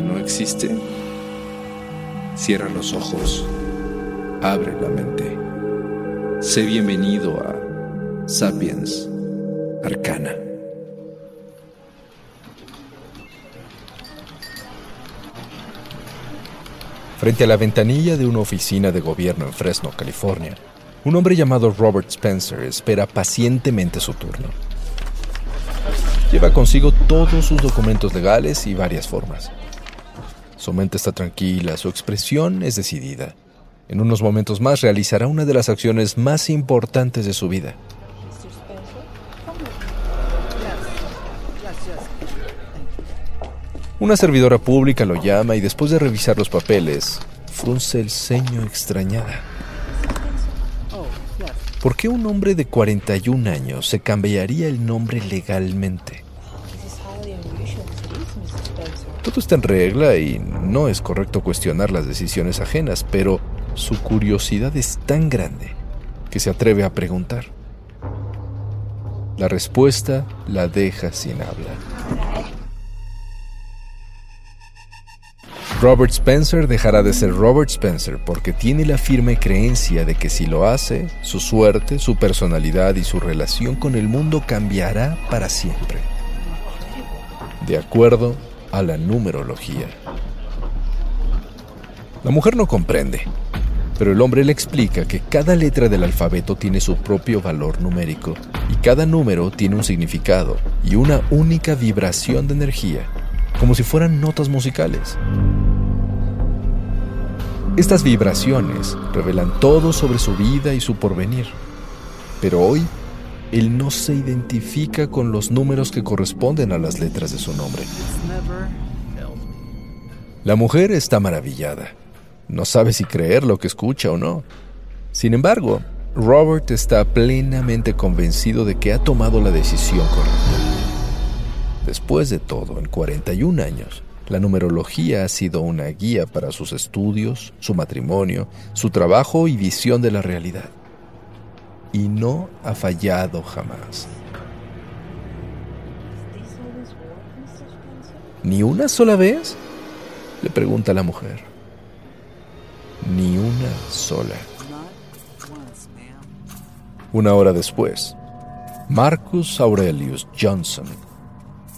no existe. Cierra los ojos, abre la mente. Sé bienvenido a Sapiens Arcana. Frente a la ventanilla de una oficina de gobierno en Fresno, California, un hombre llamado Robert Spencer espera pacientemente su turno. Lleva consigo todos sus documentos legales y varias formas. Su mente está tranquila, su expresión es decidida. En unos momentos más realizará una de las acciones más importantes de su vida. Una servidora pública lo llama y después de revisar los papeles, frunce el ceño extrañada. ¿Por qué un hombre de 41 años se cambiaría el nombre legalmente? Todo está en regla y no es correcto cuestionar las decisiones ajenas, pero su curiosidad es tan grande que se atreve a preguntar. La respuesta la deja sin habla. Robert Spencer dejará de ser Robert Spencer porque tiene la firme creencia de que si lo hace, su suerte, su personalidad y su relación con el mundo cambiará para siempre. De acuerdo a la numerología. La mujer no comprende, pero el hombre le explica que cada letra del alfabeto tiene su propio valor numérico y cada número tiene un significado y una única vibración de energía, como si fueran notas musicales. Estas vibraciones revelan todo sobre su vida y su porvenir. Pero hoy, él no se identifica con los números que corresponden a las letras de su nombre. La mujer está maravillada. No sabe si creer lo que escucha o no. Sin embargo, Robert está plenamente convencido de que ha tomado la decisión correcta. Después de todo, en 41 años, la numerología ha sido una guía para sus estudios, su matrimonio, su trabajo y visión de la realidad. Y no ha fallado jamás. ¿Ni una sola vez? Le pregunta la mujer. Ni una sola. Una hora después, Marcus Aurelius Johnson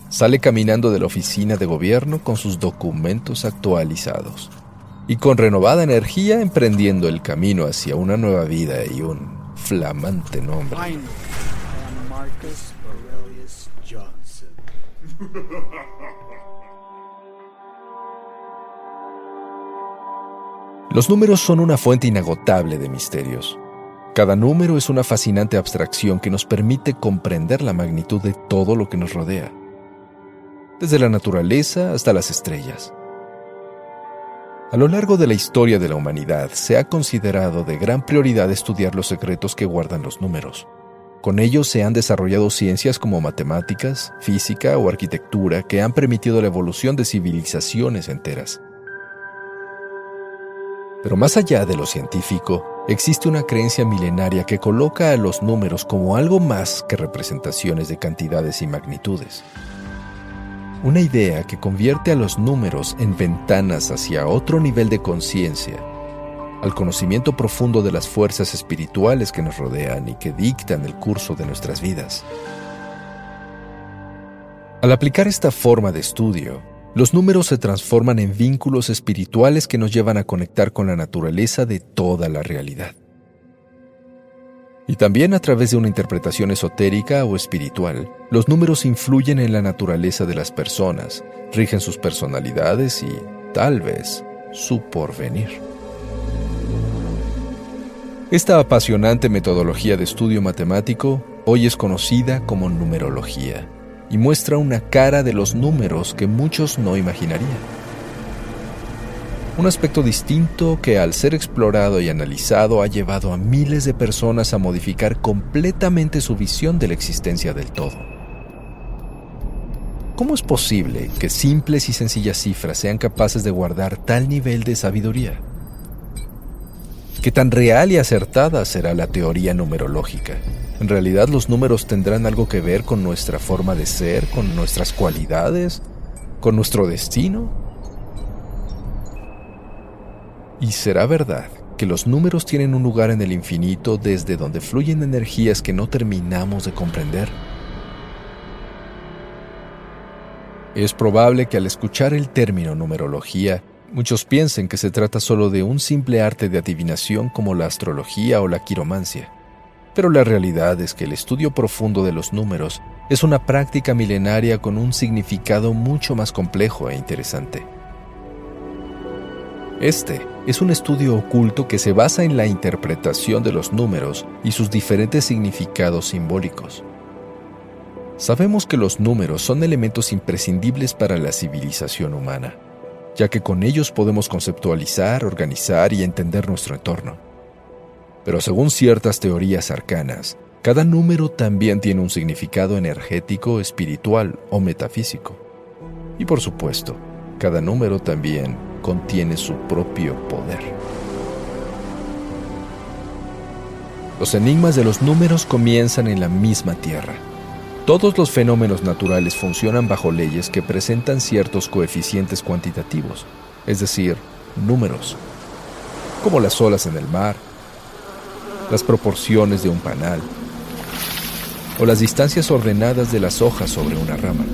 sale caminando de la oficina de gobierno con sus documentos actualizados y con renovada energía emprendiendo el camino hacia una nueva vida y un flamante nombre. Los números son una fuente inagotable de misterios. Cada número es una fascinante abstracción que nos permite comprender la magnitud de todo lo que nos rodea desde la naturaleza hasta las estrellas. A lo largo de la historia de la humanidad se ha considerado de gran prioridad estudiar los secretos que guardan los números. Con ellos se han desarrollado ciencias como matemáticas, física o arquitectura que han permitido la evolución de civilizaciones enteras. Pero más allá de lo científico, existe una creencia milenaria que coloca a los números como algo más que representaciones de cantidades y magnitudes. Una idea que convierte a los números en ventanas hacia otro nivel de conciencia, al conocimiento profundo de las fuerzas espirituales que nos rodean y que dictan el curso de nuestras vidas. Al aplicar esta forma de estudio, los números se transforman en vínculos espirituales que nos llevan a conectar con la naturaleza de toda la realidad. Y también a través de una interpretación esotérica o espiritual, los números influyen en la naturaleza de las personas, rigen sus personalidades y, tal vez, su porvenir. Esta apasionante metodología de estudio matemático hoy es conocida como numerología y muestra una cara de los números que muchos no imaginarían. Un aspecto distinto que al ser explorado y analizado ha llevado a miles de personas a modificar completamente su visión de la existencia del todo. ¿Cómo es posible que simples y sencillas cifras sean capaces de guardar tal nivel de sabiduría? ¿Qué tan real y acertada será la teoría numerológica? ¿En realidad los números tendrán algo que ver con nuestra forma de ser, con nuestras cualidades, con nuestro destino? ¿Y será verdad que los números tienen un lugar en el infinito desde donde fluyen energías que no terminamos de comprender? Es probable que al escuchar el término numerología, muchos piensen que se trata solo de un simple arte de adivinación como la astrología o la quiromancia. Pero la realidad es que el estudio profundo de los números es una práctica milenaria con un significado mucho más complejo e interesante. Este es un estudio oculto que se basa en la interpretación de los números y sus diferentes significados simbólicos. Sabemos que los números son elementos imprescindibles para la civilización humana, ya que con ellos podemos conceptualizar, organizar y entender nuestro entorno. Pero según ciertas teorías arcanas, cada número también tiene un significado energético, espiritual o metafísico. Y por supuesto, cada número también contiene su propio poder. Los enigmas de los números comienzan en la misma Tierra. Todos los fenómenos naturales funcionan bajo leyes que presentan ciertos coeficientes cuantitativos, es decir, números, como las olas en el mar, las proporciones de un panal o las distancias ordenadas de las hojas sobre una rama.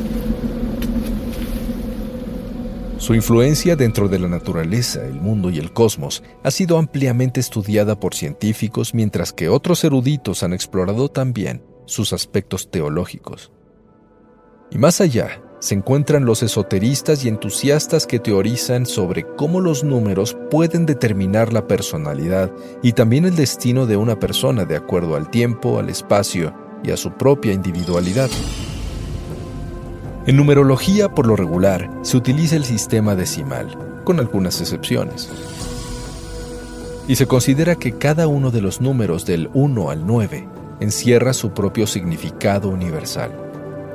Su influencia dentro de la naturaleza, el mundo y el cosmos ha sido ampliamente estudiada por científicos mientras que otros eruditos han explorado también sus aspectos teológicos. Y más allá, se encuentran los esoteristas y entusiastas que teorizan sobre cómo los números pueden determinar la personalidad y también el destino de una persona de acuerdo al tiempo, al espacio y a su propia individualidad. En numerología, por lo regular, se utiliza el sistema decimal, con algunas excepciones. Y se considera que cada uno de los números del 1 al 9 encierra su propio significado universal.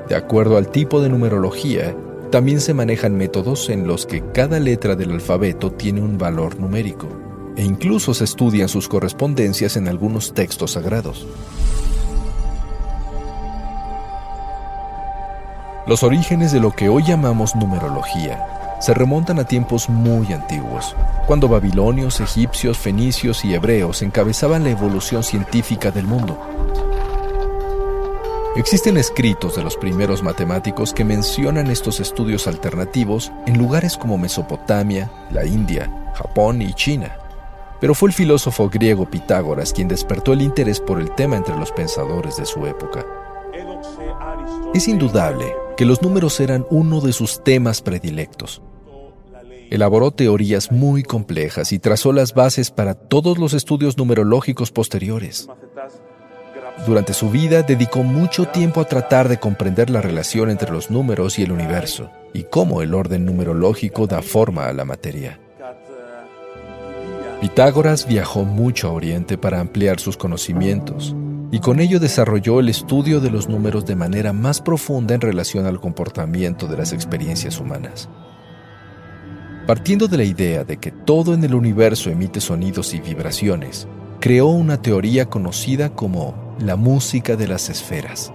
De acuerdo al tipo de numerología, también se manejan métodos en los que cada letra del alfabeto tiene un valor numérico, e incluso se estudian sus correspondencias en algunos textos sagrados. Los orígenes de lo que hoy llamamos numerología se remontan a tiempos muy antiguos, cuando babilonios, egipcios, fenicios y hebreos encabezaban la evolución científica del mundo. Existen escritos de los primeros matemáticos que mencionan estos estudios alternativos en lugares como Mesopotamia, la India, Japón y China. Pero fue el filósofo griego Pitágoras quien despertó el interés por el tema entre los pensadores de su época. Es indudable que los números eran uno de sus temas predilectos. Elaboró teorías muy complejas y trazó las bases para todos los estudios numerológicos posteriores. Durante su vida dedicó mucho tiempo a tratar de comprender la relación entre los números y el universo, y cómo el orden numerológico da forma a la materia. Pitágoras viajó mucho a Oriente para ampliar sus conocimientos, y con ello desarrolló el estudio de los números de manera más profunda en relación al comportamiento de las experiencias humanas. partiendo de la idea de que todo en el universo emite sonidos y vibraciones, creó una teoría conocida como la música de las esferas,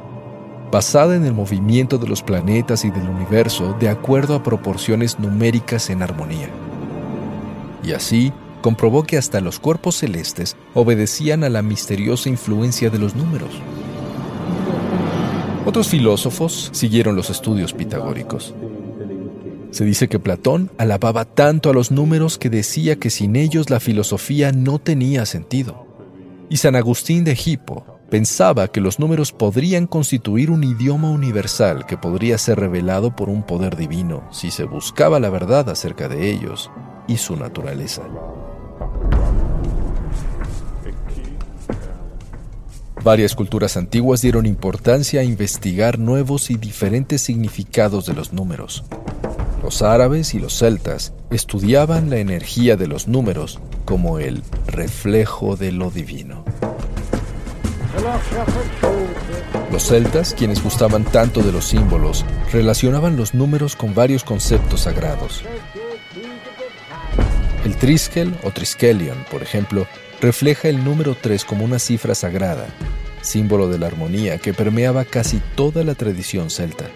basada en el movimiento de los planetas y del universo de acuerdo a proporciones numéricas en armonía. Y así, comprobó que hasta los cuerpos celestes obedecían a la misteriosa influencia de los números. Otros filósofos siguieron los estudios pitagóricos. Se dice que Platón alababa tanto a los números que decía que sin ellos la filosofía no tenía sentido. Y San Agustín de Hippo pensaba que los números podrían constituir un idioma universal que podría ser revelado por un poder divino si se buscaba la verdad acerca de ellos y su naturaleza. Varias culturas antiguas dieron importancia a investigar nuevos y diferentes significados de los números. Los árabes y los celtas estudiaban la energía de los números como el reflejo de lo divino. Los celtas, quienes gustaban tanto de los símbolos, relacionaban los números con varios conceptos sagrados. El Triskel o Triskelion, por ejemplo, refleja el número 3 como una cifra sagrada, símbolo de la armonía que permeaba casi toda la tradición celta.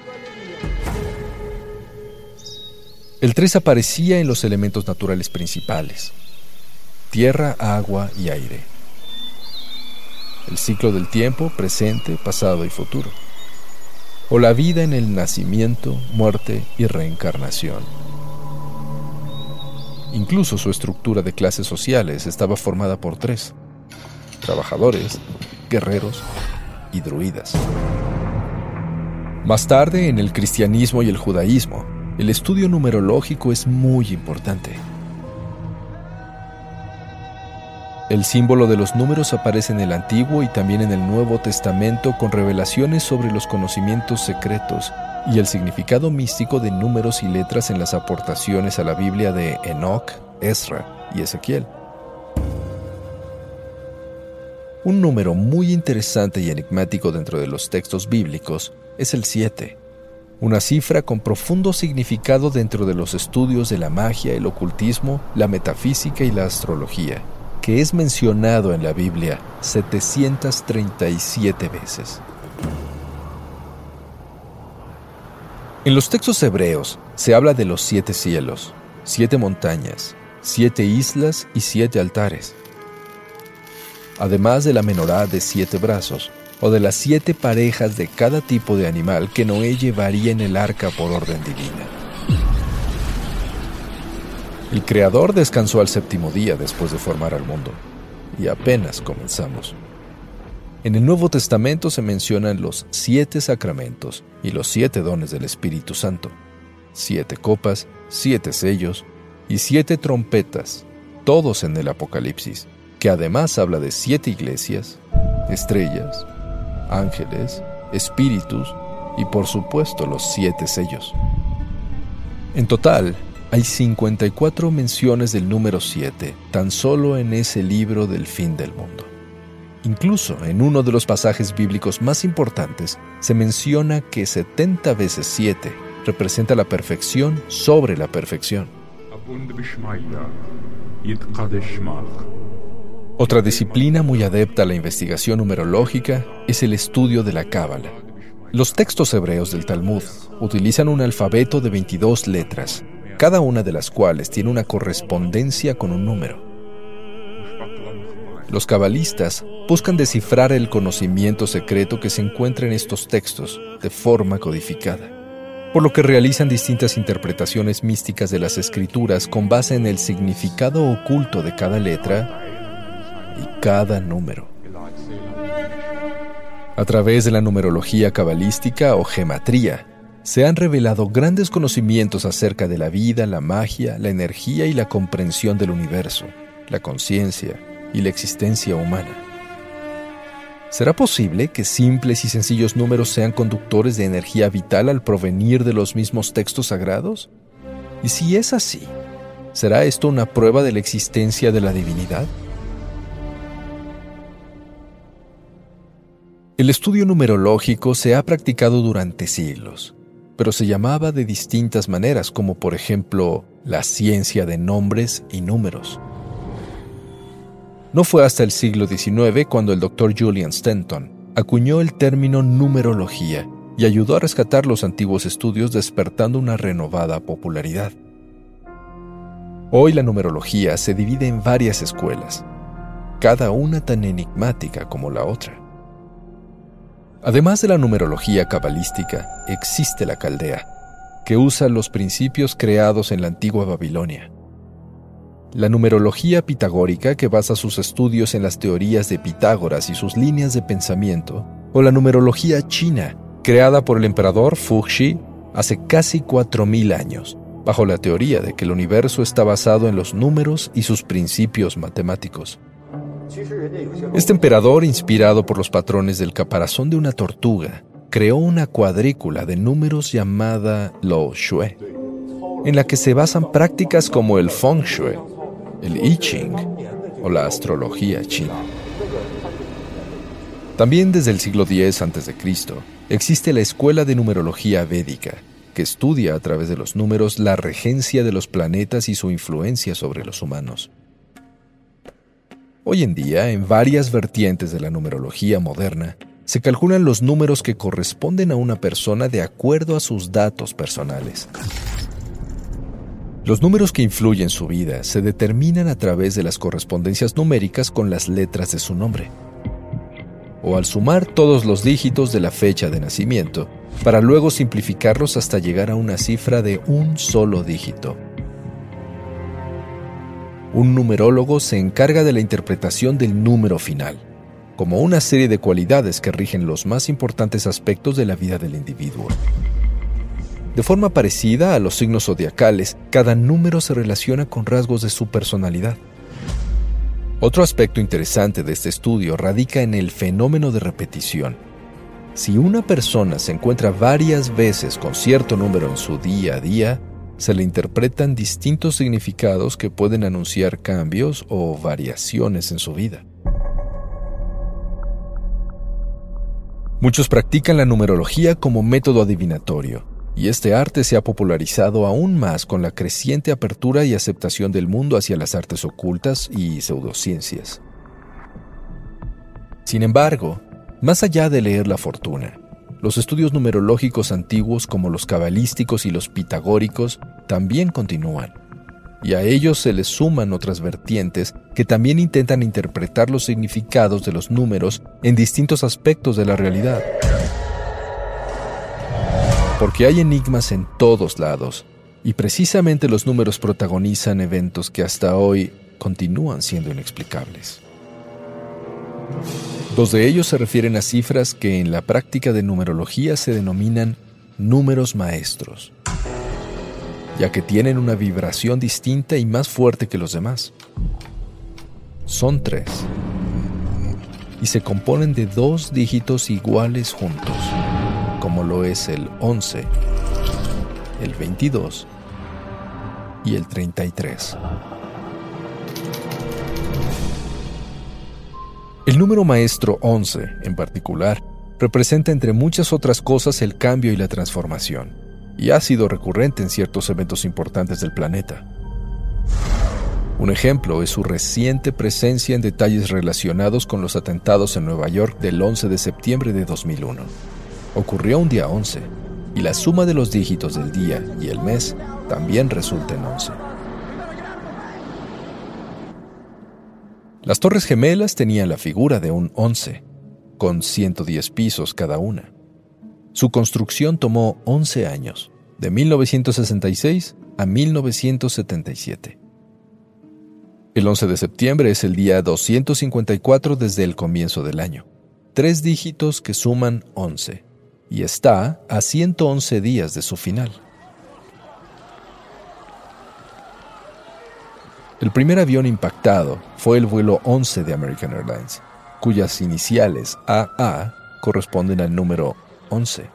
El 3 aparecía en los elementos naturales principales, tierra, agua y aire. El ciclo del tiempo, presente, pasado y futuro. O la vida en el nacimiento, muerte y reencarnación. Incluso su estructura de clases sociales estaba formada por tres. Trabajadores, guerreros y druidas. Más tarde, en el cristianismo y el judaísmo, el estudio numerológico es muy importante. El símbolo de los números aparece en el Antiguo y también en el Nuevo Testamento con revelaciones sobre los conocimientos secretos y el significado místico de números y letras en las aportaciones a la Biblia de Enoch, Ezra y Ezequiel. Un número muy interesante y enigmático dentro de los textos bíblicos es el 7, una cifra con profundo significado dentro de los estudios de la magia, el ocultismo, la metafísica y la astrología, que es mencionado en la Biblia 737 veces. En los textos hebreos se habla de los siete cielos, siete montañas, siete islas y siete altares, además de la menorá de siete brazos, o de las siete parejas de cada tipo de animal que Noé llevaría en el arca por orden divina. El Creador descansó al séptimo día después de formar al mundo, y apenas comenzamos. En el Nuevo Testamento se mencionan los siete sacramentos y los siete dones del Espíritu Santo, siete copas, siete sellos y siete trompetas, todos en el Apocalipsis, que además habla de siete iglesias, estrellas, ángeles, espíritus y por supuesto los siete sellos. En total, hay 54 menciones del número 7 tan solo en ese libro del fin del mundo. Incluso en uno de los pasajes bíblicos más importantes se menciona que 70 veces 7 representa la perfección sobre la perfección. Otra disciplina muy adepta a la investigación numerológica es el estudio de la Cábala. Los textos hebreos del Talmud utilizan un alfabeto de 22 letras, cada una de las cuales tiene una correspondencia con un número. Los cabalistas buscan descifrar el conocimiento secreto que se encuentra en estos textos de forma codificada, por lo que realizan distintas interpretaciones místicas de las escrituras con base en el significado oculto de cada letra y cada número. A través de la numerología cabalística o gematría, se han revelado grandes conocimientos acerca de la vida, la magia, la energía y la comprensión del universo, la conciencia, y la existencia humana. ¿Será posible que simples y sencillos números sean conductores de energía vital al provenir de los mismos textos sagrados? Y si es así, ¿será esto una prueba de la existencia de la divinidad? El estudio numerológico se ha practicado durante siglos, pero se llamaba de distintas maneras, como por ejemplo la ciencia de nombres y números. No fue hasta el siglo XIX cuando el doctor Julian Stanton acuñó el término numerología y ayudó a rescatar los antiguos estudios despertando una renovada popularidad. Hoy la numerología se divide en varias escuelas, cada una tan enigmática como la otra. Además de la numerología cabalística, existe la caldea, que usa los principios creados en la antigua Babilonia. La numerología pitagórica, que basa sus estudios en las teorías de Pitágoras y sus líneas de pensamiento, o la numerología china, creada por el emperador Fuxi hace casi 4.000 años, bajo la teoría de que el universo está basado en los números y sus principios matemáticos. Este emperador, inspirado por los patrones del caparazón de una tortuga, creó una cuadrícula de números llamada Lo Shui, en la que se basan prácticas como el Feng Shui, el I Ching o la astrología china. También desde el siglo X a.C. existe la escuela de numerología védica, que estudia a través de los números la regencia de los planetas y su influencia sobre los humanos. Hoy en día, en varias vertientes de la numerología moderna, se calculan los números que corresponden a una persona de acuerdo a sus datos personales. Los números que influyen su vida se determinan a través de las correspondencias numéricas con las letras de su nombre, o al sumar todos los dígitos de la fecha de nacimiento, para luego simplificarlos hasta llegar a una cifra de un solo dígito. Un numerólogo se encarga de la interpretación del número final, como una serie de cualidades que rigen los más importantes aspectos de la vida del individuo. De forma parecida a los signos zodiacales, cada número se relaciona con rasgos de su personalidad. Otro aspecto interesante de este estudio radica en el fenómeno de repetición. Si una persona se encuentra varias veces con cierto número en su día a día, se le interpretan distintos significados que pueden anunciar cambios o variaciones en su vida. Muchos practican la numerología como método adivinatorio, y este arte se ha popularizado aún más con la creciente apertura y aceptación del mundo hacia las artes ocultas y pseudociencias. Sin embargo, más allá de leer la fortuna, los estudios numerológicos antiguos como los cabalísticos y los pitagóricos también continúan, y a ellos se les suman otras vertientes que también intentan interpretar los significados de los números en distintos aspectos de la realidad. Porque hay enigmas en todos lados, y precisamente los números protagonizan eventos que hasta hoy continúan siendo inexplicables. Dos de ellos se refieren a cifras que en la práctica de numerología se denominan números maestros, ya que tienen una vibración distinta y más fuerte que los demás. Son tres y se componen de dos dígitos iguales juntos, como lo es el 11, el 22 y el 33. El número maestro 11, en particular, representa entre muchas otras cosas el cambio y la transformación, y ha sido recurrente en ciertos eventos importantes del planeta. Un ejemplo es su reciente presencia en detalles relacionados con los atentados en Nueva York del 11 de septiembre de 2001. Ocurrió un día 11, y la suma de los dígitos del día y el mes también resulta en 11. Las Torres Gemelas tenían la figura de un 11, con 110 pisos cada una. Su construcción tomó 11 años, de 1966 a 1977. El 11 de septiembre es el día 254 desde el comienzo del año, tres dígitos que suman 11, y está a 111 días de su final. El primer avión impactado fue el vuelo 11 de American Airlines, cuyas iniciales AA corresponden al número 11.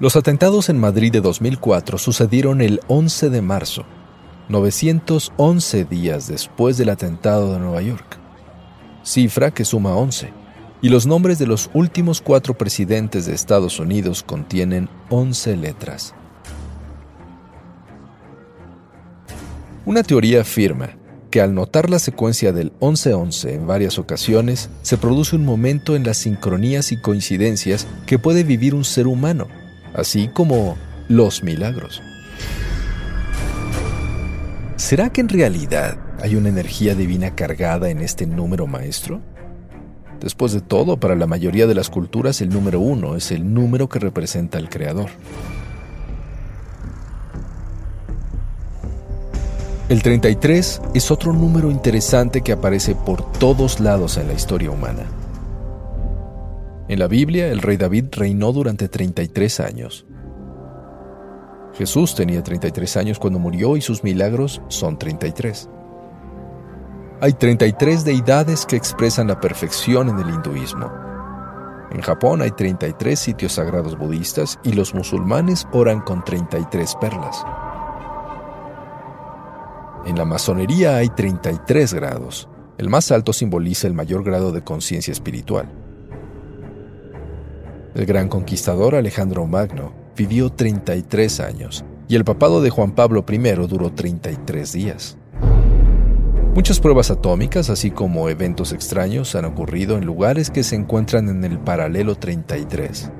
Los atentados en Madrid de 2004 sucedieron el 11 de marzo, 911 días después del atentado de Nueva York, cifra que suma 11, y los nombres de los últimos cuatro presidentes de Estados Unidos contienen 11 letras. Una teoría afirma que al notar la secuencia del 11-11 en varias ocasiones, se produce un momento en las sincronías y coincidencias que puede vivir un ser humano, así como los milagros. ¿Será que en realidad hay una energía divina cargada en este número maestro? Después de todo, para la mayoría de las culturas el número uno es el número que representa al Creador. El 33 es otro número interesante que aparece por todos lados en la historia humana. En la Biblia, el rey David reinó durante 33 años. Jesús tenía 33 años cuando murió y sus milagros son 33. Hay 33 deidades que expresan la perfección en el hinduismo. En Japón hay 33 sitios sagrados budistas y los musulmanes oran con 33 perlas. En la masonería hay 33 grados. El más alto simboliza el mayor grado de conciencia espiritual. El gran conquistador Alejandro Magno vivió 33 años y el papado de Juan Pablo I duró 33 días. Muchas pruebas atómicas, así como eventos extraños, han ocurrido en lugares que se encuentran en el paralelo 33.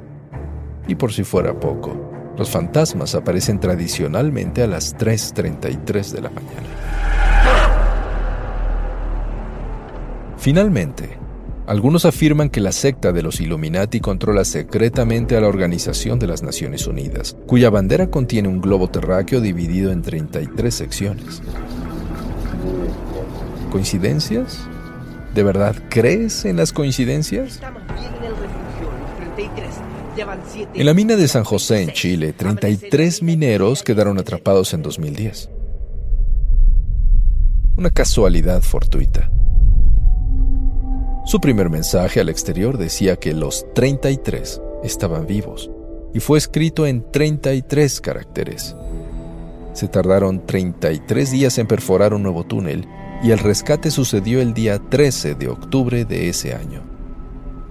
Y por si fuera poco, los fantasmas aparecen tradicionalmente a las 3.33 de la mañana. Finalmente, algunos afirman que la secta de los Illuminati controla secretamente a la Organización de las Naciones Unidas, cuya bandera contiene un globo terráqueo dividido en 33 secciones. ¿Coincidencias? ¿De verdad crees en las coincidencias? En la mina de San José, en Chile, 33 mineros quedaron atrapados en 2010. Una casualidad fortuita. Su primer mensaje al exterior decía que los 33 estaban vivos y fue escrito en 33 caracteres. Se tardaron 33 días en perforar un nuevo túnel y el rescate sucedió el día 13 de octubre de ese año,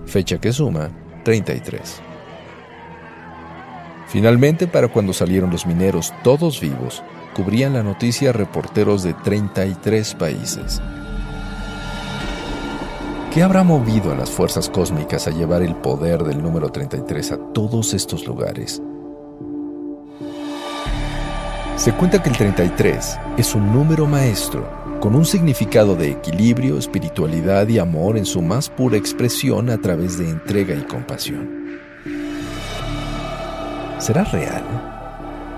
fecha que suma 33. Finalmente, para cuando salieron los mineros todos vivos, cubrían la noticia reporteros de 33 países. ¿Qué habrá movido a las fuerzas cósmicas a llevar el poder del número 33 a todos estos lugares? Se cuenta que el 33 es un número maestro con un significado de equilibrio, espiritualidad y amor en su más pura expresión a través de entrega y compasión. ¿Será real?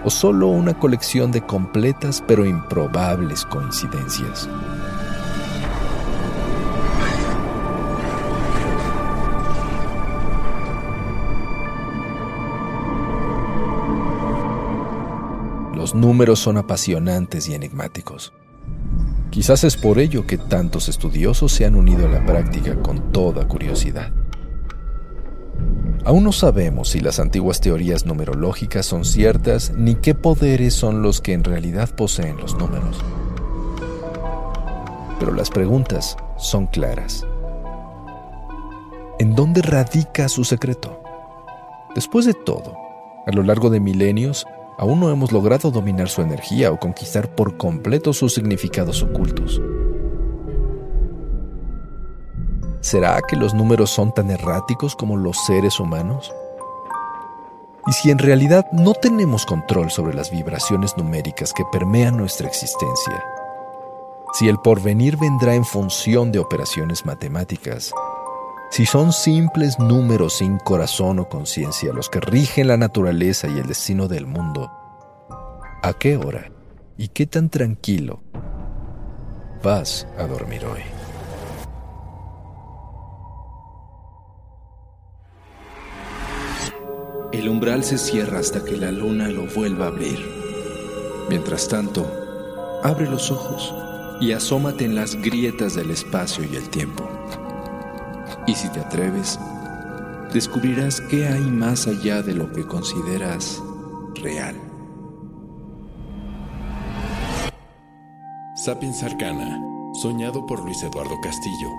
¿O solo una colección de completas pero improbables coincidencias? Los números son apasionantes y enigmáticos. Quizás es por ello que tantos estudiosos se han unido a la práctica con toda curiosidad. Aún no sabemos si las antiguas teorías numerológicas son ciertas ni qué poderes son los que en realidad poseen los números. Pero las preguntas son claras. ¿En dónde radica su secreto? Después de todo, a lo largo de milenios, aún no hemos logrado dominar su energía o conquistar por completo sus significados ocultos. ¿Será que los números son tan erráticos como los seres humanos? Y si en realidad no tenemos control sobre las vibraciones numéricas que permean nuestra existencia, si el porvenir vendrá en función de operaciones matemáticas, si son simples números sin corazón o conciencia los que rigen la naturaleza y el destino del mundo, ¿a qué hora y qué tan tranquilo vas a dormir hoy? El umbral se cierra hasta que la luna lo vuelva a abrir. Mientras tanto, abre los ojos y asómate en las grietas del espacio y el tiempo. Y si te atreves, descubrirás qué hay más allá de lo que consideras real. Sapiens Arcana, soñado por Luis Eduardo Castillo,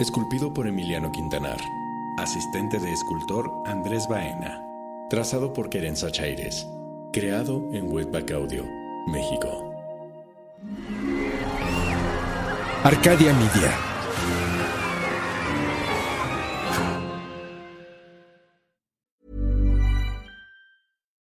esculpido por Emiliano Quintanar, Asistente de escultor Andrés Baena. Trazado por Querenza Chaires. Creado en Webback Audio, México. Arcadia Media.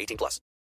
18 plus.